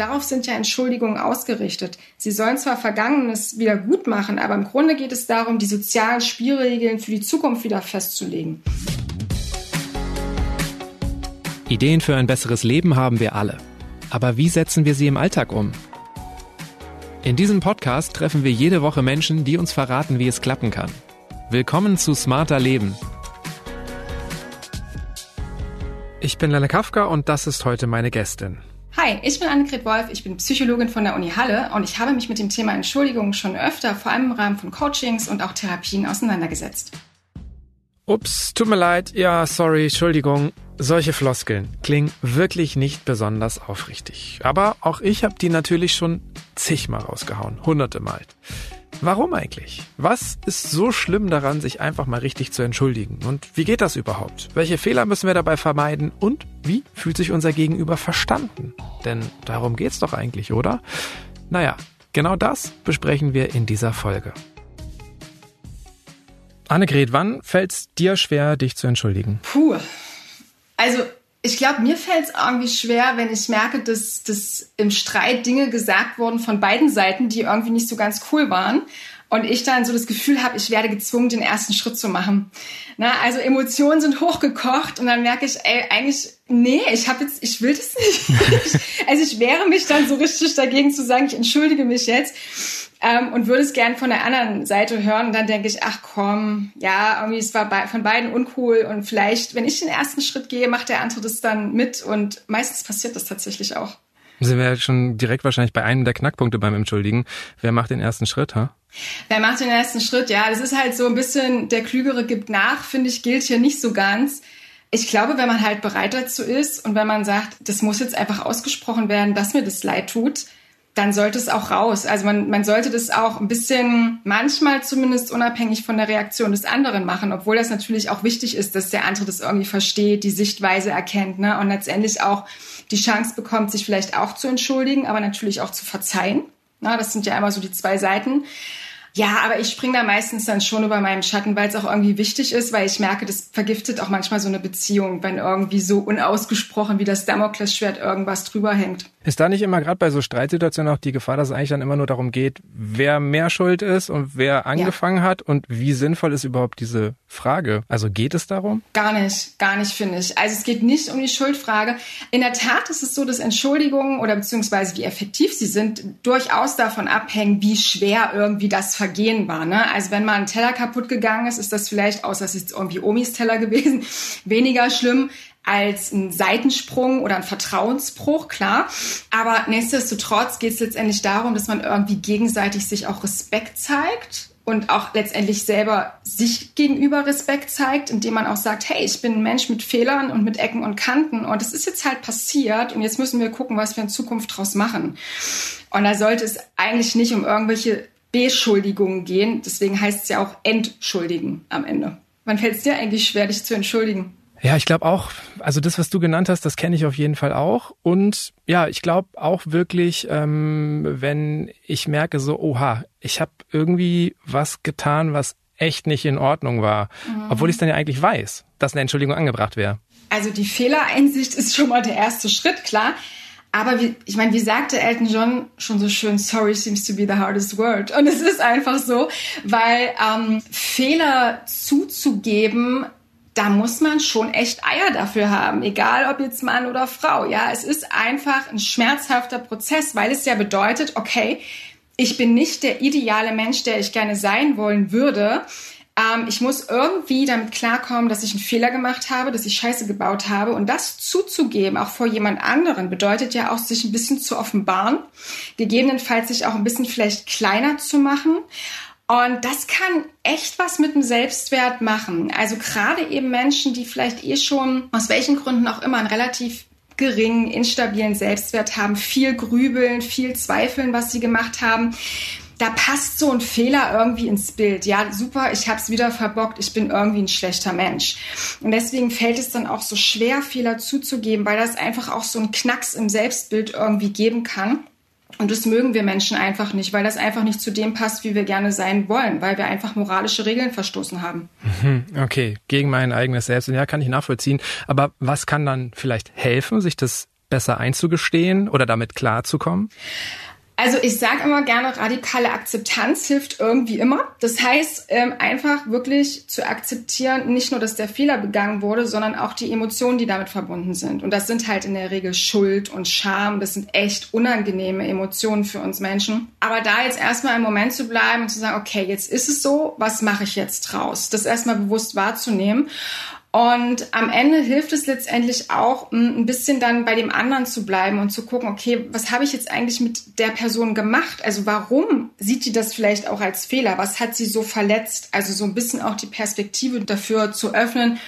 darauf sind ja Entschuldigungen ausgerichtet. Sie sollen zwar Vergangenes wieder gut machen, aber im Grunde geht es darum, die sozialen Spielregeln für die Zukunft wieder festzulegen. Ideen für ein besseres Leben haben wir alle. Aber wie setzen wir sie im Alltag um? In diesem Podcast treffen wir jede Woche Menschen, die uns verraten, wie es klappen kann. Willkommen zu Smarter Leben. Ich bin Lenne Kafka und das ist heute meine Gästin. Hi, ich bin Annegret Wolf, ich bin Psychologin von der Uni Halle und ich habe mich mit dem Thema Entschuldigung schon öfter, vor allem im Rahmen von Coachings und auch Therapien auseinandergesetzt. Ups, tut mir leid, ja, sorry, Entschuldigung. Solche Floskeln klingen wirklich nicht besonders aufrichtig. Aber auch ich habe die natürlich schon zigmal rausgehauen, hunderte Mal. Warum eigentlich? Was ist so schlimm daran, sich einfach mal richtig zu entschuldigen? Und wie geht das überhaupt? Welche Fehler müssen wir dabei vermeiden? Und wie fühlt sich unser Gegenüber verstanden? Denn darum geht's doch eigentlich, oder? Naja, genau das besprechen wir in dieser Folge. Annegret, wann fällt es dir schwer, dich zu entschuldigen? Puh, also ich glaube, mir fällt es irgendwie schwer, wenn ich merke, dass, dass im Streit Dinge gesagt wurden von beiden Seiten, die irgendwie nicht so ganz cool waren. Und ich dann so das Gefühl habe, ich werde gezwungen, den ersten Schritt zu machen. Na, also Emotionen sind hochgekocht und dann merke ich, ey, eigentlich, nee, ich habe jetzt, ich will das nicht. also ich wehre mich dann so richtig dagegen zu sagen, ich entschuldige mich jetzt ähm, und würde es gern von der anderen Seite hören. Und dann denke ich, ach komm, ja, irgendwie es war bei, von beiden uncool und vielleicht, wenn ich den ersten Schritt gehe, macht der andere das dann mit und meistens passiert das tatsächlich auch. Sind wir schon direkt wahrscheinlich bei einem der Knackpunkte beim Entschuldigen. Wer macht den ersten Schritt, ha? Wer macht den ersten Schritt? Ja, das ist halt so ein bisschen, der Klügere gibt nach, finde ich, gilt hier nicht so ganz. Ich glaube, wenn man halt bereit dazu ist und wenn man sagt, das muss jetzt einfach ausgesprochen werden, dass mir das leid tut, dann sollte es auch raus. Also man, man sollte das auch ein bisschen, manchmal zumindest unabhängig von der Reaktion des anderen machen, obwohl das natürlich auch wichtig ist, dass der andere das irgendwie versteht, die Sichtweise erkennt ne? und letztendlich auch die Chance bekommt, sich vielleicht auch zu entschuldigen, aber natürlich auch zu verzeihen. Na, das sind ja immer so die zwei Seiten. Ja, aber ich springe da meistens dann schon über meinen Schatten, weil es auch irgendwie wichtig ist, weil ich merke, das vergiftet auch manchmal so eine Beziehung, wenn irgendwie so unausgesprochen wie das Damoklesschwert irgendwas drüber hängt. Ist da nicht immer gerade bei so Streitsituationen auch die Gefahr, dass es eigentlich dann immer nur darum geht, wer mehr schuld ist und wer angefangen ja. hat und wie sinnvoll ist überhaupt diese Frage? Also geht es darum? Gar nicht, gar nicht finde ich. Also es geht nicht um die Schuldfrage. In der Tat ist es so, dass Entschuldigungen oder beziehungsweise wie effektiv sie sind, durchaus davon abhängen, wie schwer irgendwie das Vergehen war. Ne? Also wenn mal ein Teller kaputt gegangen ist, ist das vielleicht, außer es ist irgendwie Omis Teller gewesen, weniger schlimm als ein Seitensprung oder ein Vertrauensbruch, klar. Aber nichtsdestotrotz geht es letztendlich darum, dass man irgendwie gegenseitig sich auch Respekt zeigt und auch letztendlich selber sich gegenüber Respekt zeigt, indem man auch sagt, hey, ich bin ein Mensch mit Fehlern und mit Ecken und Kanten und es ist jetzt halt passiert und jetzt müssen wir gucken, was wir in Zukunft draus machen. Und da sollte es eigentlich nicht um irgendwelche Beschuldigungen gehen. Deswegen heißt es ja auch entschuldigen am Ende. Wann fällt es dir eigentlich schwer, dich zu entschuldigen? Ja, ich glaube auch, also das, was du genannt hast, das kenne ich auf jeden Fall auch. Und ja, ich glaube auch wirklich, ähm, wenn ich merke so, oha, ich habe irgendwie was getan, was echt nicht in Ordnung war, mhm. obwohl ich es dann ja eigentlich weiß, dass eine Entschuldigung angebracht wäre. Also die Fehlereinsicht ist schon mal der erste Schritt, klar. Aber wie, ich meine, wie sagte Elton John schon so schön, sorry seems to be the hardest word. Und es ist einfach so, weil ähm, Fehler zuzugeben da muss man schon echt Eier dafür haben, egal ob jetzt Mann oder Frau. Ja, es ist einfach ein schmerzhafter Prozess, weil es ja bedeutet, okay, ich bin nicht der ideale Mensch, der ich gerne sein wollen würde. Ähm, ich muss irgendwie damit klarkommen, dass ich einen Fehler gemacht habe, dass ich Scheiße gebaut habe. Und das zuzugeben, auch vor jemand anderen, bedeutet ja auch, sich ein bisschen zu offenbaren, gegebenenfalls sich auch ein bisschen vielleicht kleiner zu machen und das kann echt was mit dem Selbstwert machen. Also gerade eben Menschen, die vielleicht eh schon aus welchen Gründen auch immer einen relativ geringen, instabilen Selbstwert haben, viel grübeln, viel zweifeln, was sie gemacht haben. Da passt so ein Fehler irgendwie ins Bild. Ja, super, ich habe es wieder verbockt, ich bin irgendwie ein schlechter Mensch. Und deswegen fällt es dann auch so schwer, Fehler zuzugeben, weil das einfach auch so einen Knacks im Selbstbild irgendwie geben kann. Und das mögen wir Menschen einfach nicht, weil das einfach nicht zu dem passt, wie wir gerne sein wollen, weil wir einfach moralische Regeln verstoßen haben. Mhm, okay, gegen mein eigenes Selbst. Ja, kann ich nachvollziehen. Aber was kann dann vielleicht helfen, sich das besser einzugestehen oder damit klarzukommen? Also ich sage immer gerne, radikale Akzeptanz hilft irgendwie immer. Das heißt, ähm, einfach wirklich zu akzeptieren, nicht nur, dass der Fehler begangen wurde, sondern auch die Emotionen, die damit verbunden sind. Und das sind halt in der Regel Schuld und Scham. Das sind echt unangenehme Emotionen für uns Menschen. Aber da jetzt erstmal im Moment zu bleiben und zu sagen, okay, jetzt ist es so, was mache ich jetzt draus? Das erstmal bewusst wahrzunehmen. Und am Ende hilft es letztendlich auch, ein bisschen dann bei dem anderen zu bleiben und zu gucken, okay, was habe ich jetzt eigentlich mit der Person gemacht? Also warum sieht die das vielleicht auch als Fehler? Was hat sie so verletzt? Also so ein bisschen auch die Perspektive dafür zu öffnen,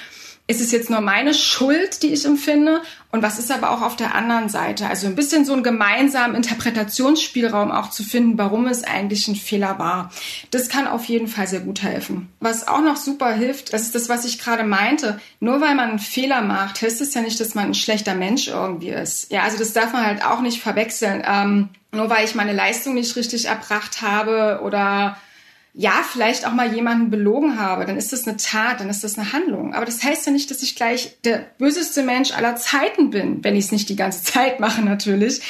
ist es jetzt nur meine Schuld, die ich empfinde? Und was ist aber auch auf der anderen Seite? Also ein bisschen so einen gemeinsamen Interpretationsspielraum auch zu finden, warum es eigentlich ein Fehler war. Das kann auf jeden Fall sehr gut helfen. Was auch noch super hilft, das ist das, was ich gerade meinte. Nur weil man einen Fehler macht, heißt es ja nicht, dass man ein schlechter Mensch irgendwie ist. Ja, also das darf man halt auch nicht verwechseln. Ähm, nur weil ich meine Leistung nicht richtig erbracht habe oder ja, vielleicht auch mal jemanden belogen habe, dann ist das eine Tat, dann ist das eine Handlung. Aber das heißt ja nicht, dass ich gleich der böseste Mensch aller Zeiten bin, wenn ich es nicht die ganze Zeit mache natürlich.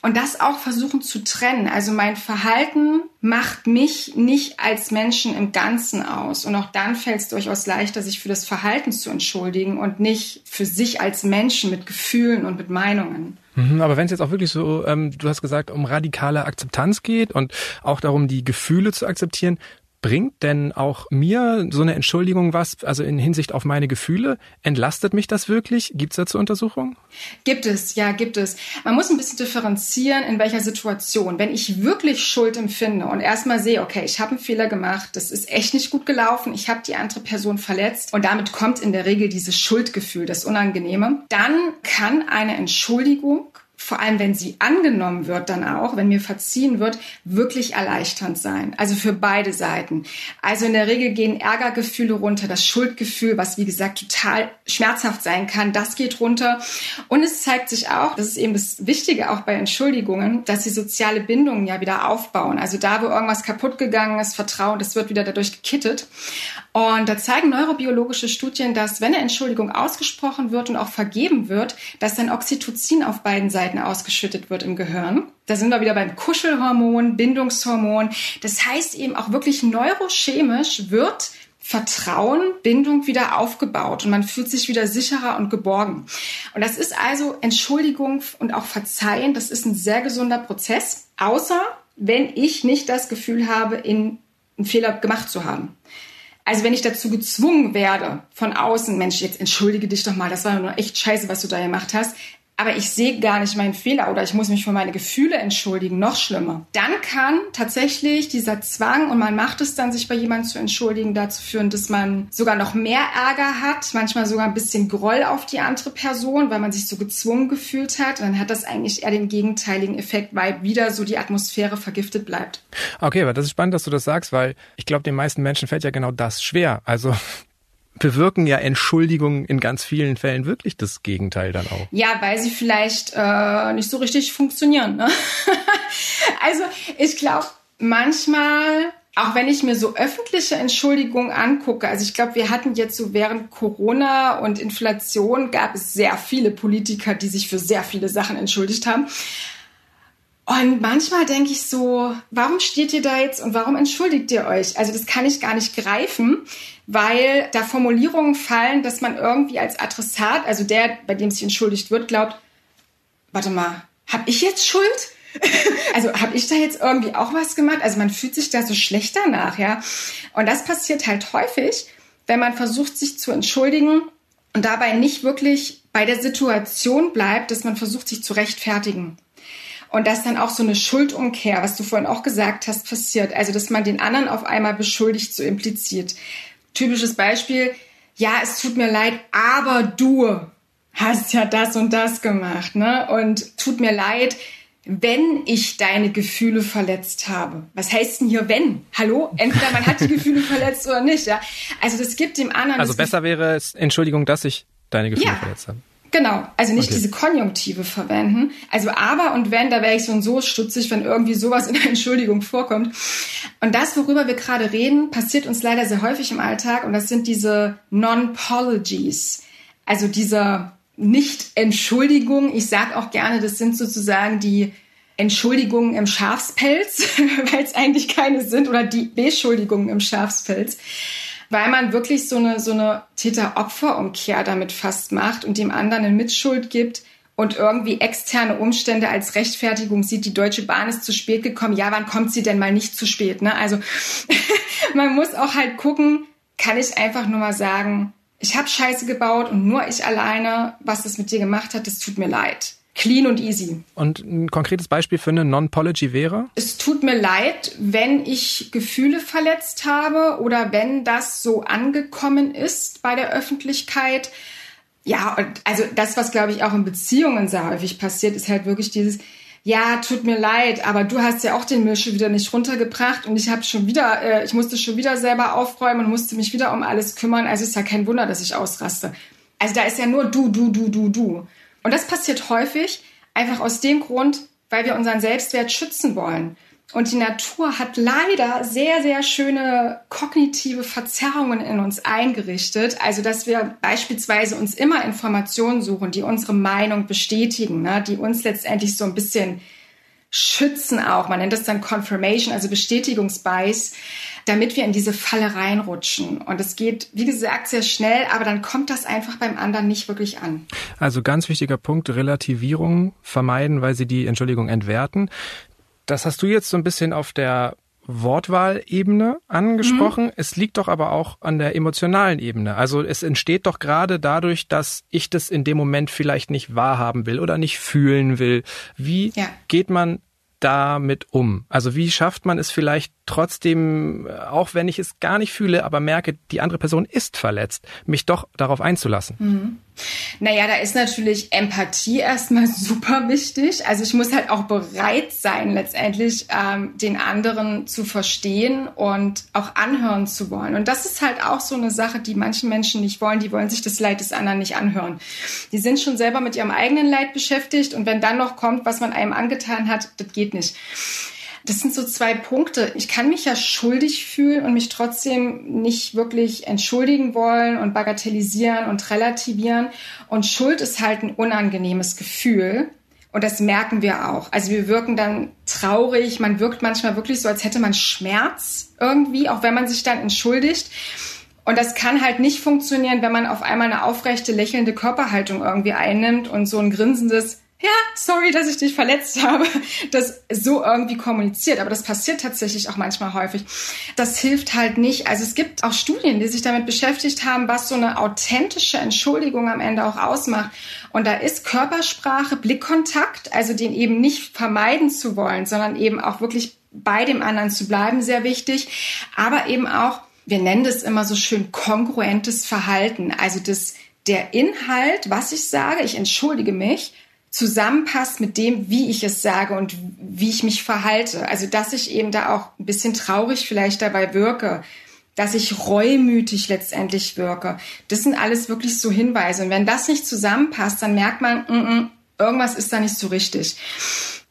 Und das auch versuchen zu trennen. Also mein Verhalten macht mich nicht als Menschen im Ganzen aus. Und auch dann fällt es durchaus leichter, sich für das Verhalten zu entschuldigen und nicht für sich als Menschen mit Gefühlen und mit Meinungen. Mhm, aber wenn es jetzt auch wirklich so, ähm, du hast gesagt, um radikale Akzeptanz geht und auch darum, die Gefühle zu akzeptieren, Bringt denn auch mir so eine Entschuldigung was, also in Hinsicht auf meine Gefühle? Entlastet mich das wirklich? Gibt es dazu Untersuchungen? Gibt es, ja, gibt es. Man muss ein bisschen differenzieren, in welcher Situation. Wenn ich wirklich Schuld empfinde und erstmal sehe, okay, ich habe einen Fehler gemacht, das ist echt nicht gut gelaufen, ich habe die andere Person verletzt und damit kommt in der Regel dieses Schuldgefühl, das Unangenehme, dann kann eine Entschuldigung vor allem wenn sie angenommen wird, dann auch, wenn mir verziehen wird, wirklich erleichternd sein. Also für beide Seiten. Also in der Regel gehen Ärgergefühle runter, das Schuldgefühl, was wie gesagt total schmerzhaft sein kann, das geht runter. Und es zeigt sich auch, das ist eben das Wichtige auch bei Entschuldigungen, dass sie soziale Bindungen ja wieder aufbauen. Also da, wo irgendwas kaputt gegangen ist, Vertrauen, das wird wieder dadurch gekittet. Und da zeigen neurobiologische Studien, dass wenn eine Entschuldigung ausgesprochen wird und auch vergeben wird, dass dann Oxytocin auf beiden Seiten ausgeschüttet wird im Gehirn. Da sind wir wieder beim Kuschelhormon, Bindungshormon. Das heißt eben auch wirklich neurochemisch wird Vertrauen, Bindung wieder aufgebaut und man fühlt sich wieder sicherer und geborgen. Und das ist also Entschuldigung und auch Verzeihen, das ist ein sehr gesunder Prozess, außer wenn ich nicht das Gefühl habe, in einen Fehler gemacht zu haben. Also wenn ich dazu gezwungen werde von außen, Mensch, jetzt entschuldige dich doch mal, das war nur echt scheiße, was du da gemacht hast, aber ich sehe gar nicht meinen Fehler oder ich muss mich für meine Gefühle entschuldigen, noch schlimmer. Dann kann tatsächlich dieser Zwang und man macht es dann, sich bei jemandem zu entschuldigen, dazu führen, dass man sogar noch mehr Ärger hat, manchmal sogar ein bisschen Groll auf die andere Person, weil man sich so gezwungen gefühlt hat. Und dann hat das eigentlich eher den gegenteiligen Effekt, weil wieder so die Atmosphäre vergiftet bleibt. Okay, aber das ist spannend, dass du das sagst, weil ich glaube, den meisten Menschen fällt ja genau das schwer. Also bewirken ja Entschuldigungen in ganz vielen Fällen wirklich das Gegenteil dann auch. Ja, weil sie vielleicht äh, nicht so richtig funktionieren. Ne? also ich glaube, manchmal, auch wenn ich mir so öffentliche Entschuldigungen angucke, also ich glaube, wir hatten jetzt so während Corona und Inflation gab es sehr viele Politiker, die sich für sehr viele Sachen entschuldigt haben. Und manchmal denke ich so, warum steht ihr da jetzt und warum entschuldigt ihr euch? Also das kann ich gar nicht greifen, weil da Formulierungen fallen, dass man irgendwie als Adressat, also der, bei dem sich entschuldigt wird, glaubt, warte mal, hab ich jetzt Schuld? also habe ich da jetzt irgendwie auch was gemacht? Also man fühlt sich da so schlecht danach, ja. Und das passiert halt häufig, wenn man versucht, sich zu entschuldigen und dabei nicht wirklich bei der Situation bleibt, dass man versucht, sich zu rechtfertigen. Und dass dann auch so eine Schuldumkehr, was du vorhin auch gesagt hast, passiert. Also, dass man den anderen auf einmal beschuldigt, so impliziert. Typisches Beispiel, ja, es tut mir leid, aber du hast ja das und das gemacht, ne? Und tut mir leid, wenn ich deine Gefühle verletzt habe. Was heißt denn hier wenn? Hallo? Entweder man hat die Gefühle verletzt oder nicht, ja? Also das gibt dem anderen. Also besser wäre es, Entschuldigung, dass ich deine Gefühle ja. verletzt habe. Genau, also nicht okay. diese Konjunktive verwenden. Also aber und wenn, da wäre ich so und so stutzig, wenn irgendwie sowas in der Entschuldigung vorkommt. Und das, worüber wir gerade reden, passiert uns leider sehr häufig im Alltag und das sind diese Non-Pologies. Also dieser Nicht-Entschuldigungen. Ich sage auch gerne, das sind sozusagen die Entschuldigungen im Schafspelz, weil es eigentlich keine sind, oder die Beschuldigungen im Schafspelz, weil man wirklich so eine, so eine Täter-Opfer-Umkehr damit fast macht und dem anderen eine Mitschuld gibt und irgendwie externe Umstände als Rechtfertigung sieht, die Deutsche Bahn ist zu spät gekommen. Ja, wann kommt sie denn mal nicht zu spät? Ne? Also man muss auch halt gucken, kann ich einfach nur mal sagen, ich habe Scheiße gebaut und nur ich alleine, was das mit dir gemacht hat, das tut mir leid. Clean und easy. Und ein konkretes Beispiel für eine Non-Pology wäre? Es tut mir leid, wenn ich Gefühle verletzt habe oder wenn das so angekommen ist bei der Öffentlichkeit. Ja, und also das, was glaube ich auch in Beziehungen sehr häufig passiert, ist halt wirklich dieses, ja, tut mir leid, aber du hast ja auch den Müll schon wieder nicht runtergebracht und ich habe schon wieder, äh, ich musste schon wieder selber aufräumen und musste mich wieder um alles kümmern. Also ist ja kein Wunder, dass ich ausraste. Also da ist ja nur du, du, du, du, du. Und das passiert häufig einfach aus dem Grund, weil wir unseren Selbstwert schützen wollen. Und die Natur hat leider sehr, sehr schöne kognitive Verzerrungen in uns eingerichtet. Also, dass wir beispielsweise uns immer Informationen suchen, die unsere Meinung bestätigen, ne? die uns letztendlich so ein bisschen schützen auch. Man nennt das dann Confirmation, also Bestätigungsbias damit wir in diese Falle reinrutschen. Und es geht, wie gesagt, sehr schnell, aber dann kommt das einfach beim anderen nicht wirklich an. Also ganz wichtiger Punkt, Relativierung vermeiden, weil sie die Entschuldigung entwerten. Das hast du jetzt so ein bisschen auf der Wortwahlebene angesprochen. Mhm. Es liegt doch aber auch an der emotionalen Ebene. Also es entsteht doch gerade dadurch, dass ich das in dem Moment vielleicht nicht wahrhaben will oder nicht fühlen will. Wie ja. geht man damit um? Also wie schafft man es vielleicht trotzdem, äh, auch wenn ich es gar nicht fühle, aber merke, die andere Person ist verletzt, mich doch darauf einzulassen? Mhm. Naja, da ist natürlich Empathie erstmal super wichtig. Also ich muss halt auch bereit sein, letztendlich ähm, den anderen zu verstehen und auch anhören zu wollen. Und das ist halt auch so eine Sache, die manche Menschen nicht wollen. Die wollen sich das Leid des anderen nicht anhören. Die sind schon selber mit ihrem eigenen Leid beschäftigt und wenn dann noch kommt, was man einem angetan hat, das geht nicht. Das sind so zwei Punkte. Ich kann mich ja schuldig fühlen und mich trotzdem nicht wirklich entschuldigen wollen und bagatellisieren und relativieren. Und Schuld ist halt ein unangenehmes Gefühl. Und das merken wir auch. Also wir wirken dann traurig. Man wirkt manchmal wirklich so, als hätte man Schmerz irgendwie, auch wenn man sich dann entschuldigt. Und das kann halt nicht funktionieren, wenn man auf einmal eine aufrechte, lächelnde Körperhaltung irgendwie einnimmt und so ein grinsendes ja, sorry, dass ich dich verletzt habe, das so irgendwie kommuniziert. Aber das passiert tatsächlich auch manchmal häufig. Das hilft halt nicht. Also es gibt auch Studien, die sich damit beschäftigt haben, was so eine authentische Entschuldigung am Ende auch ausmacht. Und da ist Körpersprache, Blickkontakt, also den eben nicht vermeiden zu wollen, sondern eben auch wirklich bei dem anderen zu bleiben, sehr wichtig. Aber eben auch, wir nennen das immer so schön kongruentes Verhalten. Also das, der Inhalt, was ich sage, ich entschuldige mich, zusammenpasst mit dem, wie ich es sage und wie ich mich verhalte. Also, dass ich eben da auch ein bisschen traurig vielleicht dabei wirke, dass ich reumütig letztendlich wirke. Das sind alles wirklich so Hinweise. Und wenn das nicht zusammenpasst, dann merkt man, mm -mm, irgendwas ist da nicht so richtig.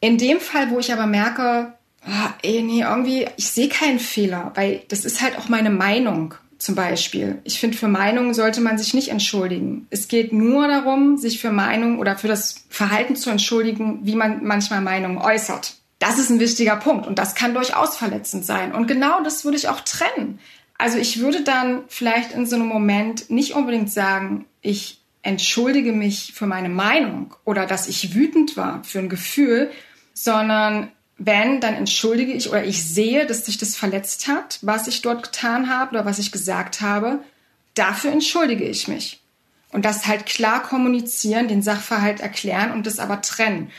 In dem Fall, wo ich aber merke, oh, ey, nee, irgendwie, ich sehe keinen Fehler, weil das ist halt auch meine Meinung zum Beispiel. Ich finde, für Meinungen sollte man sich nicht entschuldigen. Es geht nur darum, sich für Meinungen oder für das Verhalten zu entschuldigen, wie man manchmal Meinungen äußert. Das ist ein wichtiger Punkt und das kann durchaus verletzend sein. Und genau das würde ich auch trennen. Also ich würde dann vielleicht in so einem Moment nicht unbedingt sagen, ich entschuldige mich für meine Meinung oder dass ich wütend war für ein Gefühl, sondern wenn, dann entschuldige ich oder ich sehe, dass sich das verletzt hat, was ich dort getan habe oder was ich gesagt habe. Dafür entschuldige ich mich. Und das halt klar kommunizieren, den Sachverhalt erklären und das aber trennen.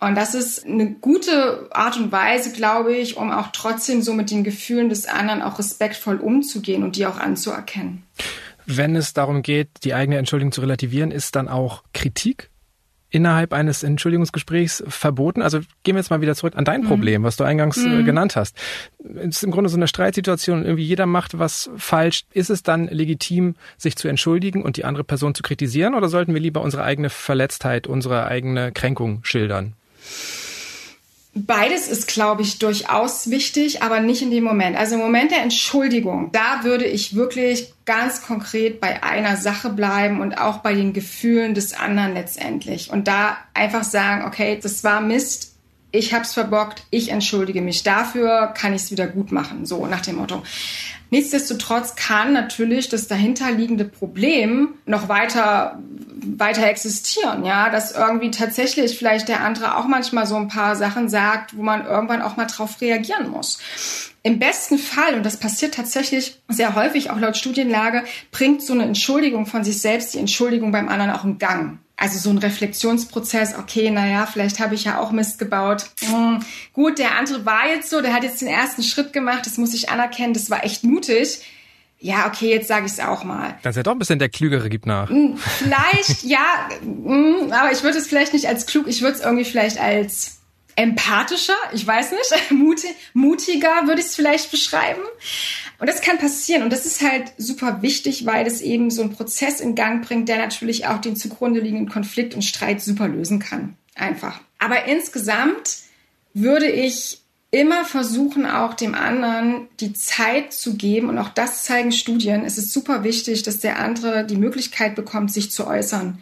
Und das ist eine gute Art und Weise, glaube ich, um auch trotzdem so mit den Gefühlen des anderen auch respektvoll umzugehen und die auch anzuerkennen. Wenn es darum geht, die eigene Entschuldigung zu relativieren, ist dann auch Kritik innerhalb eines Entschuldigungsgesprächs verboten? Also gehen wir jetzt mal wieder zurück an dein mhm. Problem, was du eingangs äh, mhm. genannt hast. Es ist im Grunde so eine Streitsituation, irgendwie jeder macht was falsch. Ist es dann legitim, sich zu entschuldigen und die andere Person zu kritisieren oder sollten wir lieber unsere eigene Verletztheit, unsere eigene Kränkung schildern? Beides ist, glaube ich, durchaus wichtig, aber nicht in dem Moment. Also im Moment der Entschuldigung, da würde ich wirklich ganz konkret bei einer Sache bleiben und auch bei den Gefühlen des anderen letztendlich. Und da einfach sagen, okay, das war Mist, ich hab's verbockt, ich entschuldige mich dafür, kann ich es wieder gut machen, so nach dem Motto. Nichtsdestotrotz kann natürlich das dahinterliegende Problem noch weiter, weiter existieren, ja, dass irgendwie tatsächlich vielleicht der andere auch manchmal so ein paar Sachen sagt, wo man irgendwann auch mal drauf reagieren muss. Im besten Fall, und das passiert tatsächlich sehr häufig, auch laut Studienlage, bringt so eine Entschuldigung von sich selbst die Entschuldigung beim anderen auch in Gang also so ein Reflexionsprozess, okay, naja, vielleicht habe ich ja auch Mist gebaut. Hm, gut, der andere war jetzt so, der hat jetzt den ersten Schritt gemacht, das muss ich anerkennen, das war echt mutig. Ja, okay, jetzt sage ich es auch mal. Dass er doch ein bisschen der Klügere gibt nach. Hm, vielleicht, ja, hm, aber ich würde es vielleicht nicht als klug, ich würde es irgendwie vielleicht als empathischer, ich weiß nicht, mutiger würde ich es vielleicht beschreiben. Und das kann passieren. Und das ist halt super wichtig, weil es eben so einen Prozess in Gang bringt, der natürlich auch den zugrunde liegenden Konflikt und Streit super lösen kann. Einfach. Aber insgesamt würde ich immer versuchen, auch dem anderen die Zeit zu geben. Und auch das zeigen Studien. Es ist super wichtig, dass der andere die Möglichkeit bekommt, sich zu äußern.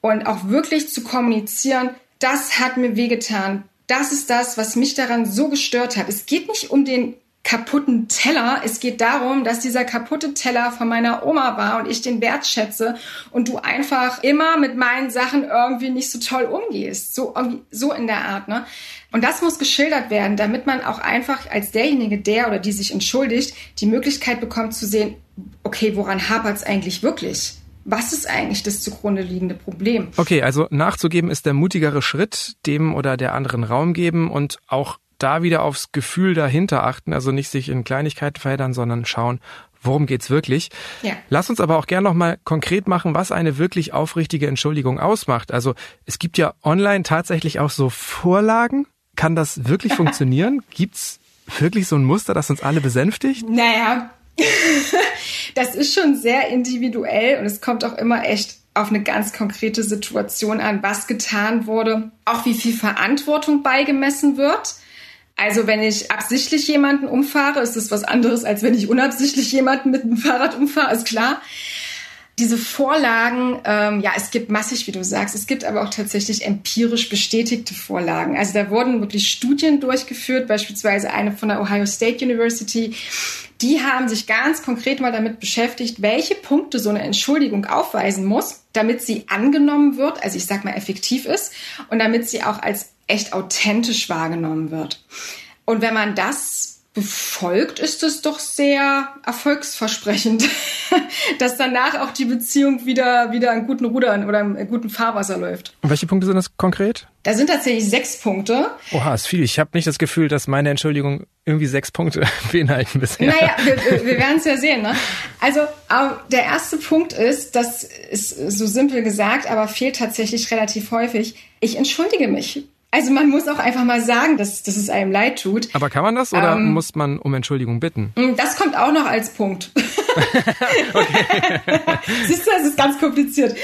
Und auch wirklich zu kommunizieren, das hat mir wehgetan. Das ist das, was mich daran so gestört hat. Es geht nicht um den kaputten Teller. Es geht darum, dass dieser kaputte Teller von meiner Oma war und ich den wertschätze und du einfach immer mit meinen Sachen irgendwie nicht so toll umgehst. So, so in der Art, ne? Und das muss geschildert werden, damit man auch einfach als derjenige, der oder die sich entschuldigt, die Möglichkeit bekommt zu sehen, okay, woran hapert es eigentlich wirklich? Was ist eigentlich das zugrunde liegende Problem? Okay, also nachzugeben ist der mutigere Schritt, dem oder der anderen Raum geben und auch da wieder aufs Gefühl dahinter achten, also nicht sich in Kleinigkeiten verheddern, sondern schauen, worum geht's wirklich. Ja. Lass uns aber auch gern noch mal konkret machen, was eine wirklich aufrichtige Entschuldigung ausmacht. Also es gibt ja online tatsächlich auch so Vorlagen. Kann das wirklich funktionieren? Gibt's wirklich so ein Muster, das uns alle besänftigt? Naja, das ist schon sehr individuell und es kommt auch immer echt auf eine ganz konkrete Situation an, was getan wurde, auch wie viel Verantwortung beigemessen wird. Also wenn ich absichtlich jemanden umfahre, ist das was anderes, als wenn ich unabsichtlich jemanden mit dem Fahrrad umfahre, ist klar. Diese Vorlagen, ähm, ja, es gibt massig, wie du sagst, es gibt aber auch tatsächlich empirisch bestätigte Vorlagen. Also da wurden wirklich Studien durchgeführt, beispielsweise eine von der Ohio State University. Die haben sich ganz konkret mal damit beschäftigt, welche Punkte so eine Entschuldigung aufweisen muss, damit sie angenommen wird, also ich sag mal effektiv ist und damit sie auch als echt authentisch wahrgenommen wird. Und wenn man das befolgt, ist es doch sehr erfolgsversprechend, dass danach auch die Beziehung wieder, wieder an guten Rudern oder im guten Fahrwasser läuft. Und welche Punkte sind das konkret? Da sind tatsächlich sechs Punkte. Oha, ist viel. Ich habe nicht das Gefühl, dass meine Entschuldigung irgendwie sechs Punkte beinhalten bisher. Naja, wir, wir werden es ja sehen. Ne? Also der erste Punkt ist, das ist so simpel gesagt, aber fehlt tatsächlich relativ häufig. Ich entschuldige mich also man muss auch einfach mal sagen, dass, dass es einem leid tut. Aber kann man das oder ähm, muss man um Entschuldigung bitten? Das kommt auch noch als Punkt. Siehst du, das ist ganz kompliziert.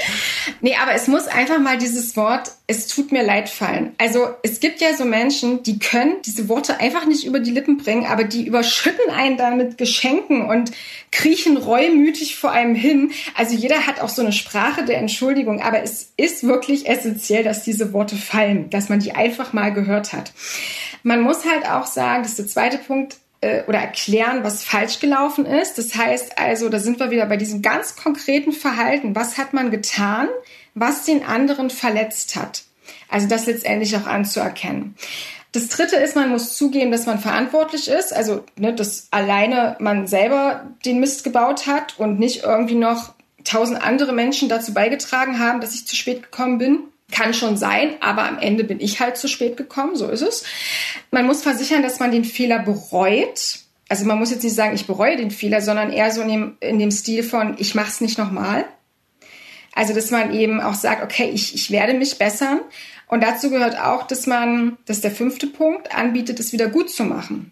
Nee, aber es muss einfach mal dieses Wort, es tut mir leid fallen. Also es gibt ja so Menschen, die können diese Worte einfach nicht über die Lippen bringen, aber die überschütten einen dann mit Geschenken und kriechen reumütig vor einem hin. Also jeder hat auch so eine Sprache der Entschuldigung, aber es ist wirklich essentiell, dass diese Worte fallen, dass man die einfach mal gehört hat. Man muss halt auch sagen, das ist der zweite Punkt, äh, oder erklären, was falsch gelaufen ist. Das heißt also, da sind wir wieder bei diesem ganz konkreten Verhalten. Was hat man getan, was den anderen verletzt hat? Also das letztendlich auch anzuerkennen. Das dritte ist, man muss zugeben, dass man verantwortlich ist. Also, ne, dass alleine man selber den Mist gebaut hat und nicht irgendwie noch tausend andere Menschen dazu beigetragen haben, dass ich zu spät gekommen bin. Kann schon sein, aber am Ende bin ich halt zu spät gekommen, so ist es. Man muss versichern, dass man den Fehler bereut. Also man muss jetzt nicht sagen, ich bereue den Fehler, sondern eher so in dem, in dem Stil von, ich mache es nicht nochmal. Also dass man eben auch sagt, okay, ich, ich werde mich bessern. Und dazu gehört auch, dass man, das ist der fünfte Punkt, anbietet, es wieder gut zu machen.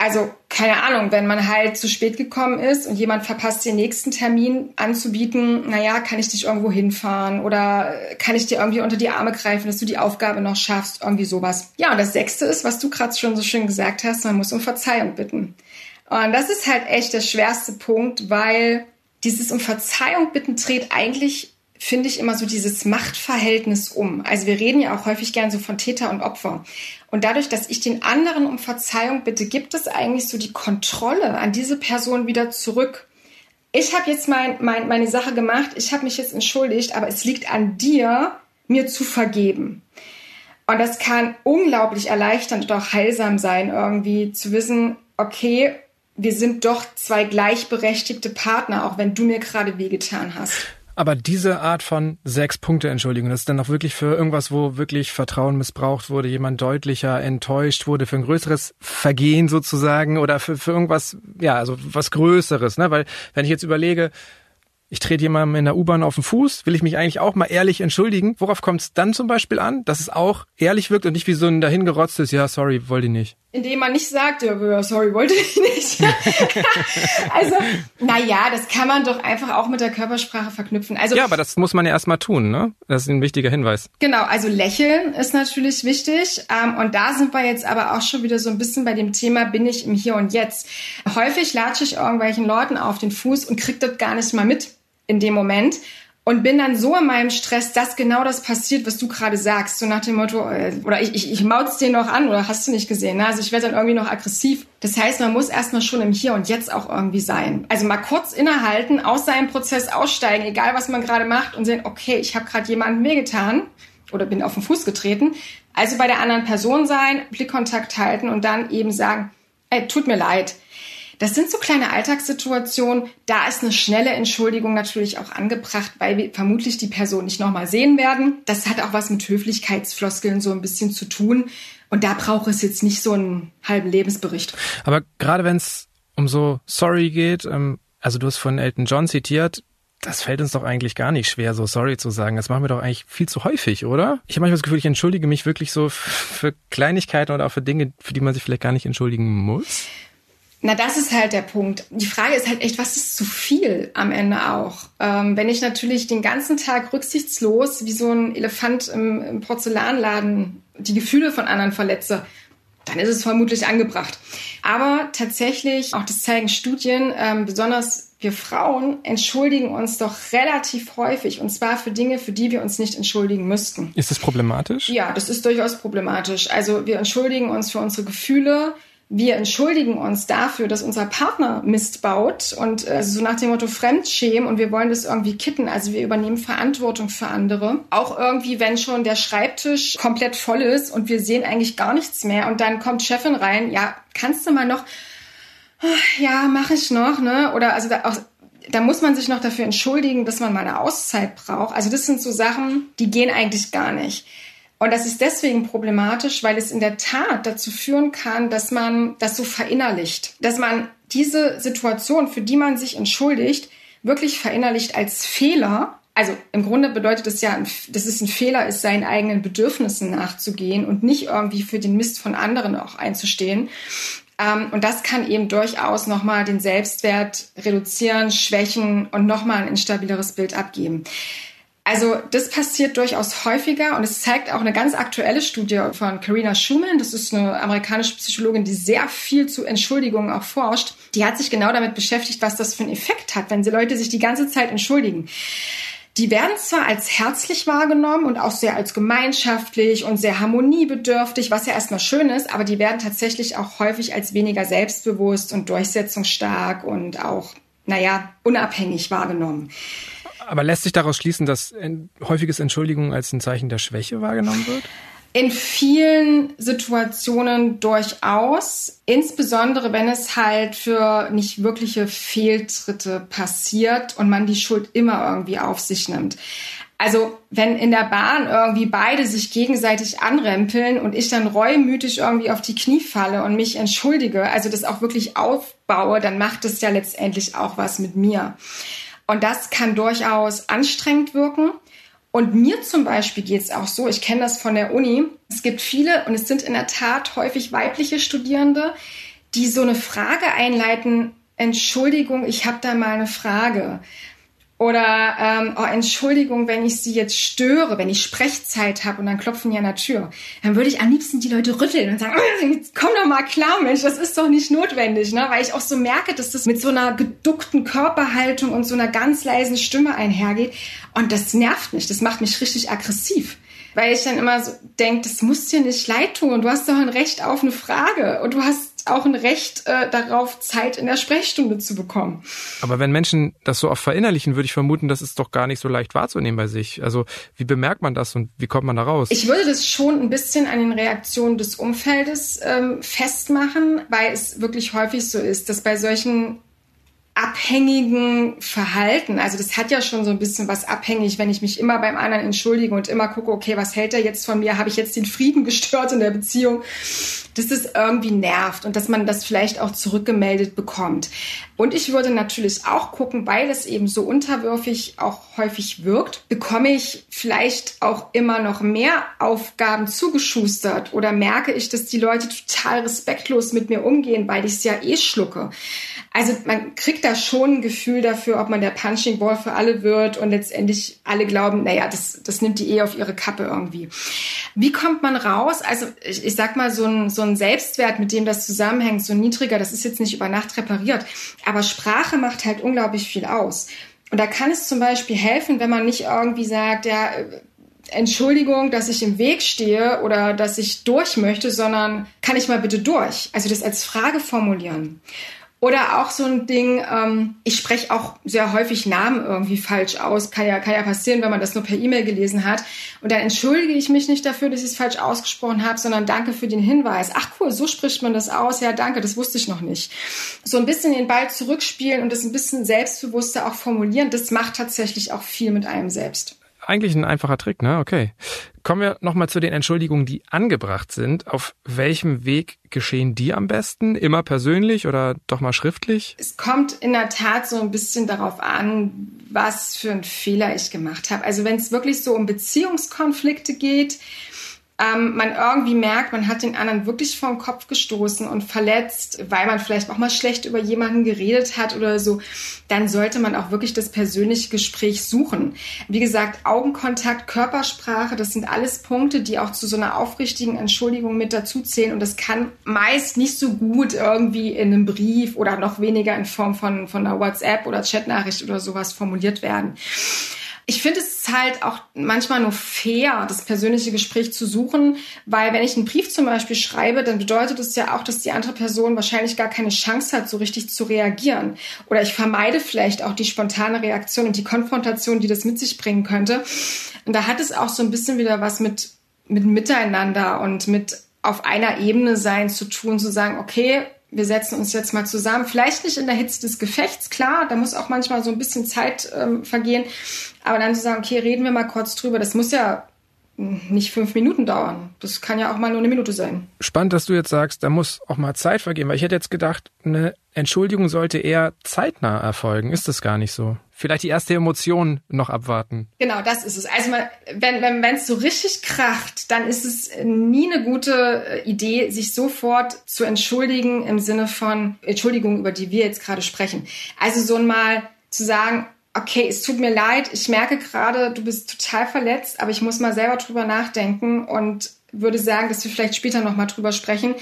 Also, keine Ahnung, wenn man halt zu spät gekommen ist und jemand verpasst den nächsten Termin anzubieten, naja, kann ich dich irgendwo hinfahren oder kann ich dir irgendwie unter die Arme greifen, dass du die Aufgabe noch schaffst, irgendwie sowas. Ja, und das sechste ist, was du gerade schon so schön gesagt hast, man muss um Verzeihung bitten. Und das ist halt echt der schwerste Punkt, weil dieses um Verzeihung bitten dreht eigentlich finde ich immer so dieses Machtverhältnis um. Also wir reden ja auch häufig gern so von Täter und Opfer. Und dadurch, dass ich den anderen um Verzeihung bitte, gibt es eigentlich so die Kontrolle an diese Person wieder zurück. Ich habe jetzt mein, mein, meine Sache gemacht, ich habe mich jetzt entschuldigt, aber es liegt an dir, mir zu vergeben. Und das kann unglaublich erleichternd und auch heilsam sein, irgendwie zu wissen, okay, wir sind doch zwei gleichberechtigte Partner, auch wenn du mir gerade wehgetan hast. Aber diese Art von sechs Punkte Entschuldigung, das ist dann auch wirklich für irgendwas, wo wirklich Vertrauen missbraucht wurde, jemand deutlicher enttäuscht wurde, für ein größeres Vergehen sozusagen oder für, für irgendwas, ja, also was Größeres, ne? Weil wenn ich jetzt überlege, ich trete jemandem in der U-Bahn auf den Fuß, will ich mich eigentlich auch mal ehrlich entschuldigen. Worauf kommt es dann zum Beispiel an, dass es auch ehrlich wirkt und nicht wie so ein dahingerotztes, ja, sorry, wollte ich nicht. Indem man nicht sagt, ja, sorry, wollte ich nicht. also, naja, das kann man doch einfach auch mit der Körpersprache verknüpfen. Also, ja, aber das muss man ja erstmal tun, ne? Das ist ein wichtiger Hinweis. Genau, also lächeln ist natürlich wichtig. Ähm, und da sind wir jetzt aber auch schon wieder so ein bisschen bei dem Thema, bin ich im Hier und Jetzt. Häufig latsche ich irgendwelchen Leuten auf den Fuß und krieg das gar nicht mal mit in dem Moment und bin dann so in meinem Stress, dass genau das passiert, was du gerade sagst. So nach dem Motto, äh, oder ich, ich, ich maut's dir noch an oder hast du nicht gesehen. Ne? Also ich werde dann irgendwie noch aggressiv. Das heißt, man muss erstmal schon im Hier und Jetzt auch irgendwie sein. Also mal kurz innehalten, aus seinem Prozess aussteigen, egal was man gerade macht und sehen, okay, ich habe gerade jemanden wehgetan oder bin auf den Fuß getreten. Also bei der anderen Person sein, Blickkontakt halten und dann eben sagen, ey, tut mir leid das sind so kleine Alltagssituationen. Da ist eine schnelle Entschuldigung natürlich auch angebracht, weil wir vermutlich die Person nicht nochmal sehen werden. Das hat auch was mit Höflichkeitsfloskeln so ein bisschen zu tun. Und da braucht es jetzt nicht so einen halben Lebensbericht. Aber gerade wenn es um so Sorry geht, ähm, also du hast von Elton John zitiert, das fällt uns doch eigentlich gar nicht schwer, so sorry zu sagen. Das machen wir doch eigentlich viel zu häufig, oder? Ich habe manchmal das Gefühl, ich entschuldige mich wirklich so für Kleinigkeiten oder auch für Dinge, für die man sich vielleicht gar nicht entschuldigen muss. Na, das ist halt der Punkt. Die Frage ist halt echt, was ist zu viel am Ende auch? Ähm, wenn ich natürlich den ganzen Tag rücksichtslos wie so ein Elefant im, im Porzellanladen die Gefühle von anderen verletze, dann ist es vermutlich angebracht. Aber tatsächlich, auch das zeigen Studien, ähm, besonders wir Frauen entschuldigen uns doch relativ häufig und zwar für Dinge, für die wir uns nicht entschuldigen müssten. Ist das problematisch? Ja, das ist durchaus problematisch. Also wir entschuldigen uns für unsere Gefühle, wir entschuldigen uns dafür, dass unser Partner Mist baut und äh, so nach dem Motto Fremdschämen und wir wollen das irgendwie kitten. Also wir übernehmen Verantwortung für andere. Auch irgendwie, wenn schon der Schreibtisch komplett voll ist und wir sehen eigentlich gar nichts mehr und dann kommt Chefin rein, ja, kannst du mal noch, ja, mache ich noch, ne? Oder also da, auch, da muss man sich noch dafür entschuldigen, dass man mal eine Auszeit braucht. Also das sind so Sachen, die gehen eigentlich gar nicht. Und das ist deswegen problematisch, weil es in der Tat dazu führen kann, dass man das so verinnerlicht, dass man diese Situation, für die man sich entschuldigt, wirklich verinnerlicht als Fehler. Also im Grunde bedeutet das ja, dass es ein Fehler ist, seinen eigenen Bedürfnissen nachzugehen und nicht irgendwie für den Mist von anderen auch einzustehen. Ähm, und das kann eben durchaus nochmal den Selbstwert reduzieren, schwächen und nochmal ein instabileres Bild abgeben. Also das passiert durchaus häufiger und es zeigt auch eine ganz aktuelle Studie von Karina Schumann. Das ist eine amerikanische Psychologin, die sehr viel zu Entschuldigungen auch forscht. Die hat sich genau damit beschäftigt, was das für einen Effekt hat, wenn sie Leute sich die ganze Zeit entschuldigen. Die werden zwar als herzlich wahrgenommen und auch sehr als gemeinschaftlich und sehr harmoniebedürftig, was ja erstmal schön ist, aber die werden tatsächlich auch häufig als weniger selbstbewusst und durchsetzungsstark und auch, naja, unabhängig wahrgenommen. Aber lässt sich daraus schließen, dass häufiges Entschuldigung als ein Zeichen der Schwäche wahrgenommen wird? In vielen Situationen durchaus, insbesondere wenn es halt für nicht wirkliche Fehltritte passiert und man die Schuld immer irgendwie auf sich nimmt. Also wenn in der Bahn irgendwie beide sich gegenseitig anrempeln und ich dann reumütig irgendwie auf die Knie falle und mich entschuldige, also das auch wirklich aufbaue, dann macht es ja letztendlich auch was mit mir. Und das kann durchaus anstrengend wirken. Und mir zum Beispiel geht es auch so, ich kenne das von der Uni, es gibt viele und es sind in der Tat häufig weibliche Studierende, die so eine Frage einleiten, Entschuldigung, ich habe da mal eine Frage. Oder ähm, oh, Entschuldigung, wenn ich Sie jetzt störe, wenn ich Sprechzeit habe und dann klopfen die an der Tür, dann würde ich am liebsten die Leute rütteln und sagen, oh, komm doch mal klar, Mensch, das ist doch nicht notwendig, ne? Weil ich auch so merke, dass das mit so einer geduckten Körperhaltung und so einer ganz leisen Stimme einhergeht. Und das nervt mich, das macht mich richtig aggressiv weil ich dann immer so denke, das muss dir nicht leid tun. Du hast doch ein Recht auf eine Frage und du hast auch ein Recht äh, darauf, Zeit in der Sprechstunde zu bekommen. Aber wenn Menschen das so oft verinnerlichen, würde ich vermuten, das ist doch gar nicht so leicht wahrzunehmen bei sich. Also wie bemerkt man das und wie kommt man da raus? Ich würde das schon ein bisschen an den Reaktionen des Umfeldes ähm, festmachen, weil es wirklich häufig so ist, dass bei solchen abhängigen Verhalten. Also das hat ja schon so ein bisschen was abhängig, wenn ich mich immer beim anderen entschuldige und immer gucke, okay, was hält er jetzt von mir? Habe ich jetzt den Frieden gestört in der Beziehung? Dass das irgendwie nervt und dass man das vielleicht auch zurückgemeldet bekommt. Und ich würde natürlich auch gucken, weil es eben so unterwürfig auch häufig wirkt, bekomme ich vielleicht auch immer noch mehr Aufgaben zugeschustert oder merke ich, dass die Leute total respektlos mit mir umgehen, weil ich es ja eh schlucke. Also man kriegt da schon ein Gefühl dafür, ob man der Punching Ball für alle wird und letztendlich alle glauben, naja, das, das nimmt die eh auf ihre Kappe irgendwie. Wie kommt man raus? Also ich, ich sag mal, so ein, so ein Selbstwert, mit dem das zusammenhängt, so niedriger, das ist jetzt nicht über Nacht repariert. Aber Sprache macht halt unglaublich viel aus. Und da kann es zum Beispiel helfen, wenn man nicht irgendwie sagt, ja, Entschuldigung, dass ich im Weg stehe oder dass ich durch möchte, sondern kann ich mal bitte durch? Also das als Frage formulieren. Oder auch so ein Ding, ähm, ich spreche auch sehr häufig Namen irgendwie falsch aus. Kann ja, kann ja passieren, wenn man das nur per E-Mail gelesen hat. Und dann entschuldige ich mich nicht dafür, dass ich es falsch ausgesprochen habe, sondern danke für den Hinweis. Ach cool, so spricht man das aus. Ja, danke, das wusste ich noch nicht. So ein bisschen den Ball zurückspielen und das ein bisschen selbstbewusster auch formulieren, das macht tatsächlich auch viel mit einem selbst. Eigentlich ein einfacher Trick, ne? Okay. Kommen wir nochmal zu den Entschuldigungen, die angebracht sind. Auf welchem Weg geschehen die am besten? Immer persönlich oder doch mal schriftlich? Es kommt in der Tat so ein bisschen darauf an, was für einen Fehler ich gemacht habe. Also wenn es wirklich so um Beziehungskonflikte geht, ähm, man irgendwie merkt, man hat den anderen wirklich den Kopf gestoßen und verletzt, weil man vielleicht auch mal schlecht über jemanden geredet hat oder so, dann sollte man auch wirklich das persönliche Gespräch suchen. Wie gesagt, Augenkontakt, Körpersprache, das sind alles Punkte, die auch zu so einer aufrichtigen Entschuldigung mit dazu zählen und das kann meist nicht so gut irgendwie in einem Brief oder noch weniger in Form von, von einer WhatsApp oder Chatnachricht oder sowas formuliert werden ich finde es halt auch manchmal nur fair, das persönliche Gespräch zu suchen, weil wenn ich einen Brief zum Beispiel schreibe, dann bedeutet es ja auch, dass die andere Person wahrscheinlich gar keine Chance hat, so richtig zu reagieren. Oder ich vermeide vielleicht auch die spontane Reaktion und die Konfrontation, die das mit sich bringen könnte. Und da hat es auch so ein bisschen wieder was mit, mit Miteinander und mit auf einer Ebene sein zu tun, zu sagen, okay, wir setzen uns jetzt mal zusammen. Vielleicht nicht in der Hitze des Gefechts, klar, da muss auch manchmal so ein bisschen Zeit ähm, vergehen. Aber dann zu sagen, okay, reden wir mal kurz drüber, das muss ja nicht fünf Minuten dauern. Das kann ja auch mal nur eine Minute sein. Spannend, dass du jetzt sagst, da muss auch mal Zeit vergehen, weil ich hätte jetzt gedacht, eine Entschuldigung sollte eher zeitnah erfolgen. Ist das gar nicht so? Vielleicht die erste Emotion noch abwarten. Genau, das ist es. Also man, wenn wenn wenn es so richtig kracht, dann ist es nie eine gute äh, Idee, sich sofort zu entschuldigen im Sinne von Entschuldigung, über die wir jetzt gerade sprechen. Also so mal zu sagen, okay, es tut mir leid, ich merke gerade, du bist total verletzt, aber ich muss mal selber drüber nachdenken und würde sagen, dass wir vielleicht später nochmal drüber sprechen.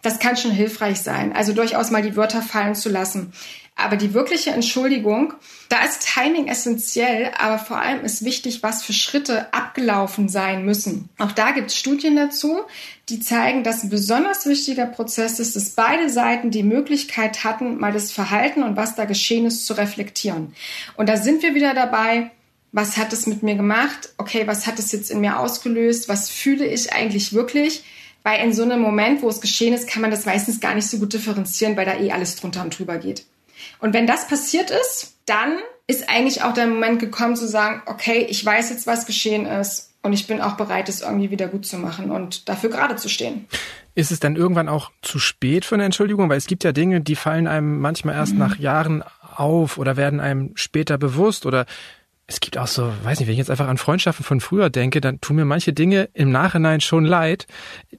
Das kann schon hilfreich sein. Also durchaus mal die Wörter fallen zu lassen. Aber die wirkliche Entschuldigung, da ist Timing essentiell, aber vor allem ist wichtig, was für Schritte abgelaufen sein müssen. Auch da gibt es Studien dazu, die zeigen, dass ein besonders wichtiger Prozess ist, dass beide Seiten die Möglichkeit hatten, mal das Verhalten und was da geschehen ist, zu reflektieren. Und da sind wir wieder dabei, was hat es mit mir gemacht? Okay, was hat es jetzt in mir ausgelöst? Was fühle ich eigentlich wirklich? Weil in so einem Moment, wo es geschehen ist, kann man das meistens gar nicht so gut differenzieren, weil da eh alles drunter und drüber geht. Und wenn das passiert ist, dann ist eigentlich auch der Moment gekommen zu sagen, okay, ich weiß jetzt, was geschehen ist und ich bin auch bereit, es irgendwie wieder gut zu machen und dafür gerade zu stehen. Ist es dann irgendwann auch zu spät für eine Entschuldigung? Weil es gibt ja Dinge, die fallen einem manchmal erst mhm. nach Jahren auf oder werden einem später bewusst oder es gibt auch so, weiß nicht, wenn ich jetzt einfach an Freundschaften von früher denke, dann tun mir manche Dinge im Nachhinein schon leid.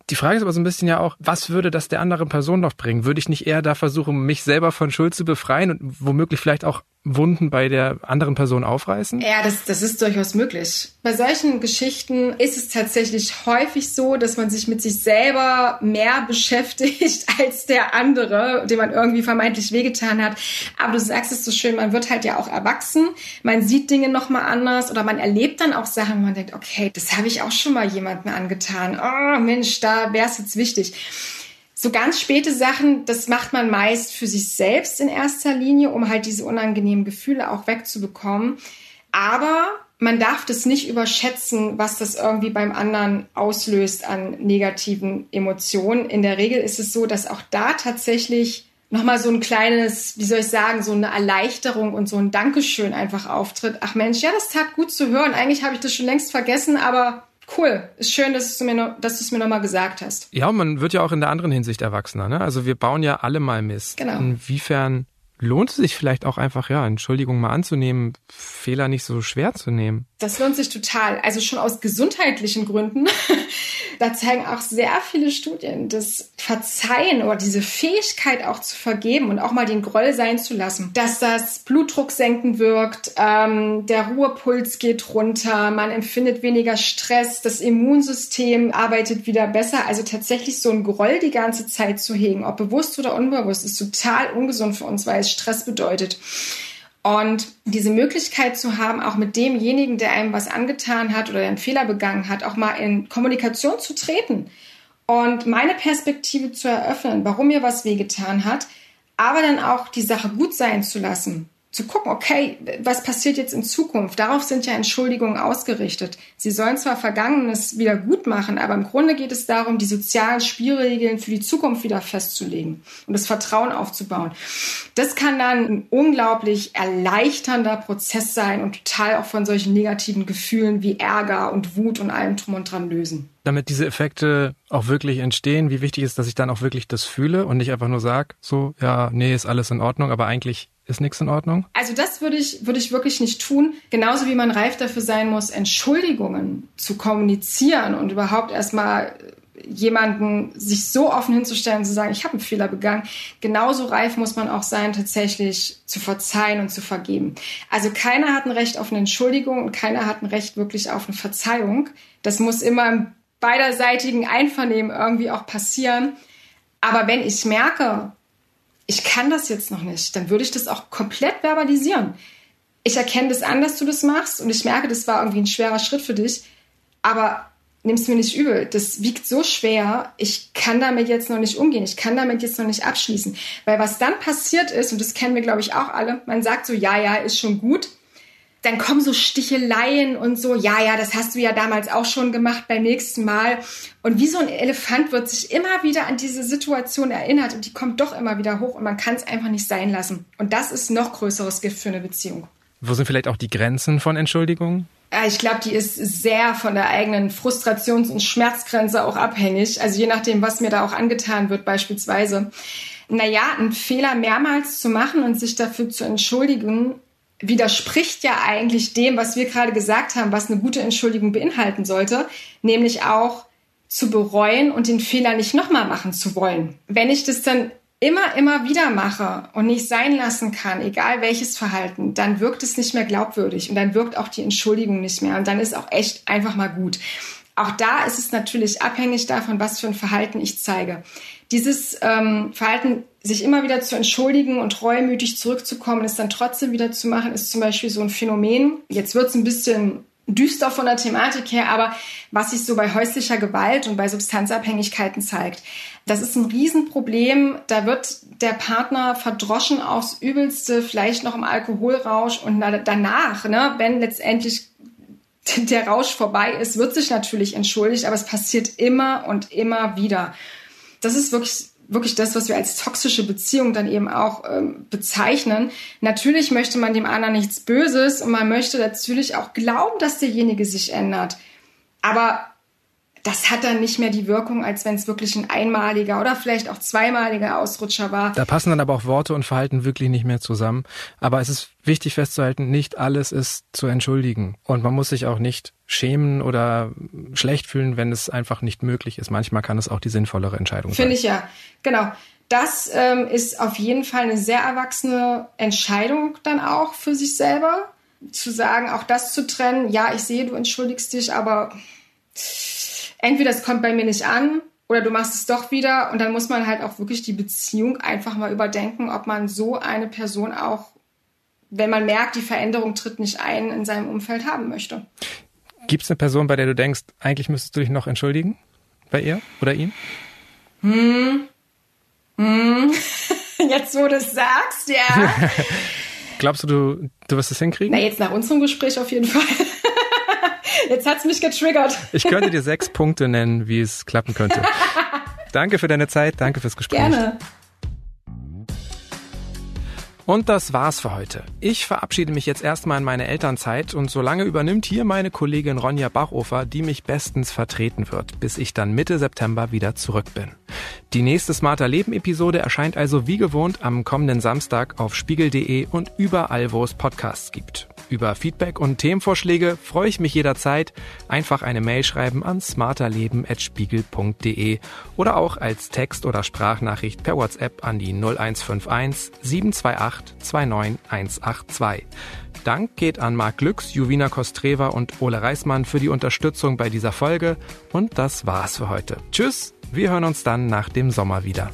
Die Frage ist aber so ein bisschen ja auch, was würde das der anderen Person noch bringen? Würde ich nicht eher da versuchen, mich selber von Schuld zu befreien und womöglich vielleicht auch Wunden bei der anderen Person aufreißen? Ja, das, das ist durchaus möglich. Bei solchen Geschichten ist es tatsächlich häufig so, dass man sich mit sich selber mehr beschäftigt als der andere, dem man irgendwie vermeintlich wehgetan hat. Aber du sagst es so schön, man wird halt ja auch erwachsen, man sieht Dinge nochmal anders oder man erlebt dann auch Sachen, wo man denkt, okay, das habe ich auch schon mal jemandem angetan. Oh Mensch, da wäre es jetzt wichtig. So ganz späte Sachen, das macht man meist für sich selbst in erster Linie, um halt diese unangenehmen Gefühle auch wegzubekommen. Aber man darf das nicht überschätzen, was das irgendwie beim anderen auslöst an negativen Emotionen. In der Regel ist es so, dass auch da tatsächlich nochmal so ein kleines, wie soll ich sagen, so eine Erleichterung und so ein Dankeschön einfach auftritt. Ach Mensch, ja, das tat gut zu hören. Eigentlich habe ich das schon längst vergessen, aber Cool, ist schön, dass du, mir noch, dass du es mir nochmal gesagt hast. Ja, man wird ja auch in der anderen Hinsicht erwachsener. Ne? Also wir bauen ja alle mal Mist. Genau. Inwiefern lohnt es sich vielleicht auch einfach, ja, Entschuldigung mal anzunehmen, Fehler nicht so schwer zu nehmen? Das lohnt sich total. Also schon aus gesundheitlichen Gründen. da zeigen auch sehr viele Studien, dass Verzeihen oder diese Fähigkeit auch zu vergeben und auch mal den Groll sein zu lassen, dass das Blutdruck senken wirkt, ähm, der Ruhepuls geht runter, man empfindet weniger Stress, das Immunsystem arbeitet wieder besser. Also tatsächlich so ein Groll die ganze Zeit zu hegen, ob bewusst oder unbewusst, ist total ungesund für uns, weil es Stress bedeutet. Und diese Möglichkeit zu haben, auch mit demjenigen, der einem was angetan hat oder einen Fehler begangen hat, auch mal in Kommunikation zu treten und meine Perspektive zu eröffnen, warum mir was wehgetan hat, aber dann auch die Sache gut sein zu lassen zu gucken, okay, was passiert jetzt in Zukunft? Darauf sind ja Entschuldigungen ausgerichtet. Sie sollen zwar Vergangenes wieder gut machen, aber im Grunde geht es darum, die sozialen Spielregeln für die Zukunft wieder festzulegen und das Vertrauen aufzubauen. Das kann dann ein unglaublich erleichternder Prozess sein und total auch von solchen negativen Gefühlen wie Ärger und Wut und allem drum und dran lösen. Damit diese Effekte auch wirklich entstehen, wie wichtig ist, dass ich dann auch wirklich das fühle und nicht einfach nur sage, so, ja, nee, ist alles in Ordnung, aber eigentlich ist nichts in Ordnung? Also das würde ich, würde ich wirklich nicht tun. Genauso wie man reif dafür sein muss, Entschuldigungen zu kommunizieren und überhaupt erstmal jemanden sich so offen hinzustellen und zu sagen, ich habe einen Fehler begangen. Genauso reif muss man auch sein, tatsächlich zu verzeihen und zu vergeben. Also keiner hat ein Recht auf eine Entschuldigung und keiner hat ein Recht wirklich auf eine Verzeihung. Das muss immer im beiderseitigen Einvernehmen irgendwie auch passieren. Aber wenn ich merke, ich kann das jetzt noch nicht, dann würde ich das auch komplett verbalisieren. Ich erkenne das an, dass du das machst und ich merke, das war irgendwie ein schwerer Schritt für dich, aber nimm's mir nicht übel. Das wiegt so schwer. Ich kann damit jetzt noch nicht umgehen. Ich kann damit jetzt noch nicht abschließen. Weil was dann passiert ist, und das kennen wir, glaube ich, auch alle, man sagt so, ja, ja, ist schon gut dann kommen so Sticheleien und so, ja, ja, das hast du ja damals auch schon gemacht beim nächsten Mal. Und wie so ein Elefant wird sich immer wieder an diese Situation erinnert und die kommt doch immer wieder hoch und man kann es einfach nicht sein lassen. Und das ist noch größeres Gift für eine Beziehung. Wo sind vielleicht auch die Grenzen von Entschuldigungen? Ja, ich glaube, die ist sehr von der eigenen Frustrations- und Schmerzgrenze auch abhängig. Also je nachdem, was mir da auch angetan wird, beispielsweise. Naja, einen Fehler mehrmals zu machen und sich dafür zu entschuldigen, widerspricht ja eigentlich dem, was wir gerade gesagt haben, was eine gute Entschuldigung beinhalten sollte, nämlich auch zu bereuen und den Fehler nicht nochmal machen zu wollen. Wenn ich das dann immer, immer wieder mache und nicht sein lassen kann, egal welches Verhalten, dann wirkt es nicht mehr glaubwürdig und dann wirkt auch die Entschuldigung nicht mehr und dann ist auch echt einfach mal gut. Auch da ist es natürlich abhängig davon, was für ein Verhalten ich zeige. Dieses ähm, Verhalten, sich immer wieder zu entschuldigen und reumütig zurückzukommen, es dann trotzdem wieder zu machen, ist zum Beispiel so ein Phänomen. Jetzt wird es ein bisschen düster von der Thematik her, aber was sich so bei häuslicher Gewalt und bei Substanzabhängigkeiten zeigt. Das ist ein Riesenproblem. Da wird der Partner verdroschen aufs Übelste, vielleicht noch im Alkoholrausch und danach, ne, wenn letztendlich der Rausch vorbei ist, wird sich natürlich entschuldigt, aber es passiert immer und immer wieder. Das ist wirklich wirklich das, was wir als toxische Beziehung dann eben auch ähm, bezeichnen. Natürlich möchte man dem anderen nichts Böses und man möchte natürlich auch glauben, dass derjenige sich ändert. Aber das hat dann nicht mehr die Wirkung, als wenn es wirklich ein einmaliger oder vielleicht auch zweimaliger Ausrutscher war. Da passen dann aber auch Worte und Verhalten wirklich nicht mehr zusammen. Aber es ist wichtig festzuhalten, nicht alles ist zu entschuldigen. Und man muss sich auch nicht schämen oder schlecht fühlen, wenn es einfach nicht möglich ist. Manchmal kann es auch die sinnvollere Entscheidung sein. Finde ich ja, genau. Das ähm, ist auf jeden Fall eine sehr erwachsene Entscheidung dann auch für sich selber. Zu sagen, auch das zu trennen, ja, ich sehe, du entschuldigst dich, aber entweder es kommt bei mir nicht an oder du machst es doch wieder und dann muss man halt auch wirklich die Beziehung einfach mal überdenken, ob man so eine Person auch, wenn man merkt, die Veränderung tritt nicht ein, in seinem Umfeld haben möchte. Gibt es eine Person, bei der du denkst, eigentlich müsstest du dich noch entschuldigen? Bei ihr oder ihm? Hm. Hm. Jetzt, wo du es sagst, ja. Glaubst du, du, du wirst es hinkriegen? Na, jetzt nach unserem Gespräch auf jeden Fall. Jetzt hat's mich getriggert. Ich könnte dir sechs Punkte nennen, wie es klappen könnte. danke für deine Zeit, danke fürs Gespräch. Gerne. Und das war's für heute. Ich verabschiede mich jetzt erstmal in meine Elternzeit und solange übernimmt hier meine Kollegin Ronja Bachofer, die mich bestens vertreten wird, bis ich dann Mitte September wieder zurück bin. Die nächste Smarter Leben Episode erscheint also wie gewohnt am kommenden Samstag auf spiegel.de und überall, wo es Podcasts gibt. Über Feedback und Themenvorschläge freue ich mich jederzeit. Einfach eine Mail schreiben an smarterleben.spiegel.de oder auch als Text- oder Sprachnachricht per WhatsApp an die 0151 728 29182. Dank geht an Marc Glücks, Juvina Kostreva und Ole Reismann für die Unterstützung bei dieser Folge. Und das war's für heute. Tschüss, wir hören uns dann nach dem Sommer wieder.